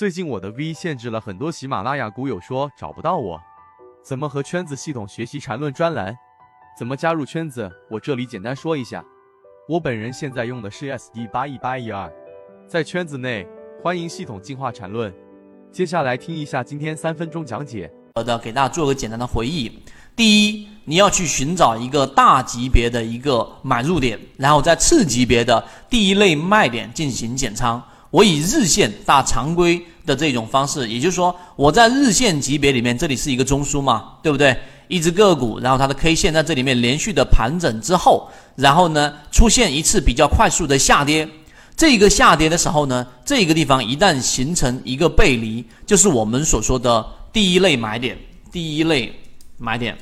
最近我的 V 限制了很多喜马拉雅股友说找不到我，怎么和圈子系统学习缠论专栏？怎么加入圈子？我这里简单说一下。我本人现在用的是 SD 八一八一二，在圈子内欢迎系统进化缠论。接下来听一下今天三分钟讲解。好的，给大家做个简单的回忆。第一，你要去寻找一个大级别的一个买入点，然后在次级别的第一类卖点进行减仓。我以日线大常规的这种方式，也就是说，我在日线级别里面，这里是一个中枢嘛，对不对？一只个股，然后它的 K 线在这里面连续的盘整之后，然后呢出现一次比较快速的下跌。这个下跌的时候呢，这个地方一旦形成一个背离，就是我们所说的第一类买点。第一类买点，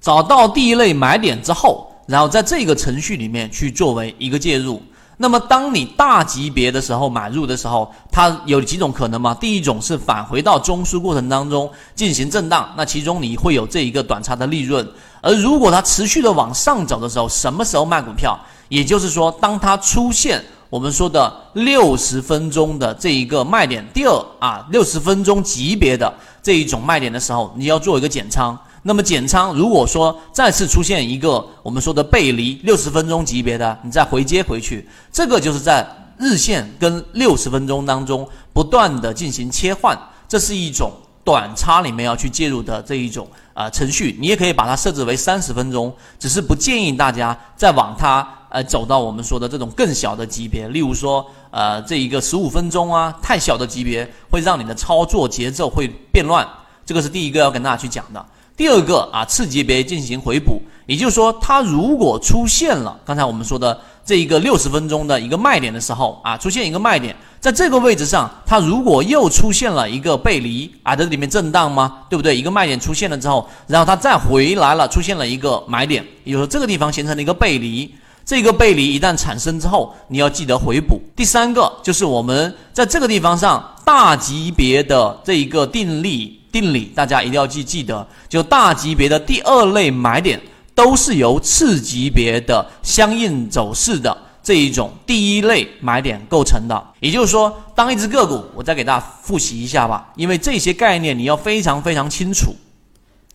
找到第一类买点之后，然后在这个程序里面去作为一个介入。那么，当你大级别的时候买入的时候，它有几种可能吗？第一种是返回到中枢过程当中进行震荡，那其中你会有这一个短差的利润。而如果它持续的往上走的时候，什么时候卖股票？也就是说，当它出现我们说的六十分钟的这一个卖点，第二啊，六十分钟级别的这一种卖点的时候，你要做一个减仓。那么减仓，如果说再次出现一个我们说的背离六十分钟级别的，你再回接回去，这个就是在日线跟六十分钟当中不断的进行切换，这是一种短差里面要去介入的这一种啊程序。你也可以把它设置为三十分钟，只是不建议大家再往它呃走到我们说的这种更小的级别，例如说呃这一个十五分钟啊，太小的级别会让你的操作节奏会变乱。这个是第一个要跟大家去讲的。第二个啊，次级别进行回补，也就是说，它如果出现了刚才我们说的这一个六十分钟的一个卖点的时候啊，出现一个卖点，在这个位置上，它如果又出现了一个背离啊，在这里面震荡吗？对不对？一个卖点出现了之后，然后它再回来了，出现了一个买点，也就是说这个地方形成了一个背离，这个背离一旦产生之后，你要记得回补。第三个就是我们在这个地方上大级别的这一个定力。定理大家一定要记记得，就大级别的第二类买点都是由次级别的相应走势的这一种第一类买点构成的。也就是说，当一只个股，我再给大家复习一下吧，因为这些概念你要非常非常清楚，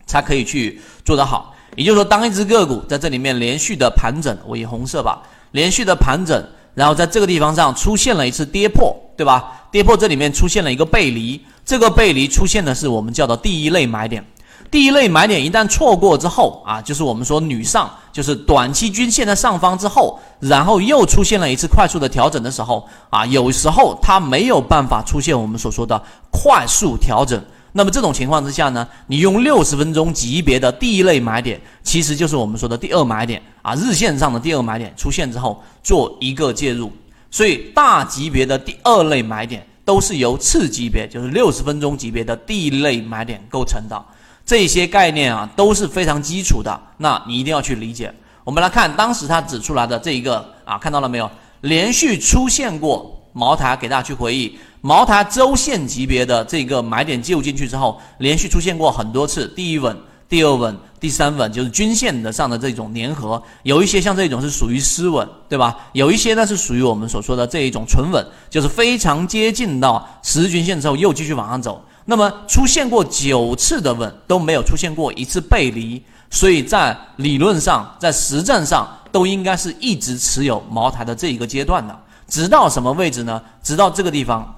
才可以去做得好。也就是说，当一只个股在这里面连续的盘整，我以红色吧，连续的盘整，然后在这个地方上出现了一次跌破，对吧？跌破这里面出现了一个背离。这个背离出现的是我们叫做第一类买点，第一类买点一旦错过之后啊，就是我们说女上，就是短期均线的上方之后，然后又出现了一次快速的调整的时候啊，有时候它没有办法出现我们所说的快速调整，那么这种情况之下呢，你用六十分钟级别的第一类买点，其实就是我们说的第二买点啊，日线上的第二买点出现之后做一个介入，所以大级别的第二类买点。都是由次级别，就是六十分钟级别的第一类买点构成的，这些概念啊都是非常基础的，那你一定要去理解。我们来看当时他指出来的这一个啊，看到了没有？连续出现过茅台，给大家去回忆茅台周线级别的这个买点介入进去之后，连续出现过很多次，第一稳。第二稳、第三稳就是均线的上的这种粘合，有一些像这种是属于失稳，对吧？有一些呢是属于我们所说的这一种纯稳，就是非常接近到十日均线之后又继续往上走。那么出现过九次的稳都没有出现过一次背离，所以在理论上、在实战上都应该是一直持有茅台的这一个阶段的，直到什么位置呢？直到这个地方，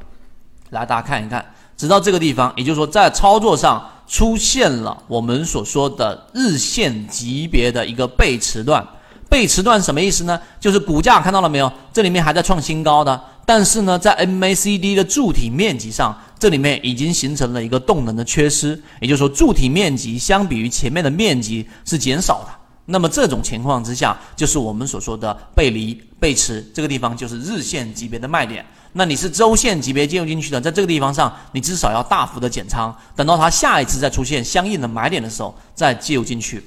来大家看一看，直到这个地方，也就是说在操作上。出现了我们所说的日线级别的一个背驰段，背驰段什么意思呢？就是股价看到了没有？这里面还在创新高的，但是呢，在 MACD 的柱体面积上，这里面已经形成了一个动能的缺失，也就是说柱体面积相比于前面的面积是减少的。那么这种情况之下，就是我们所说的背离背驰，这个地方就是日线级别的卖点。那你是周线级别介入进去的，在这个地方上，你至少要大幅的减仓，等到它下一次再出现相应的买点的时候再介入进去。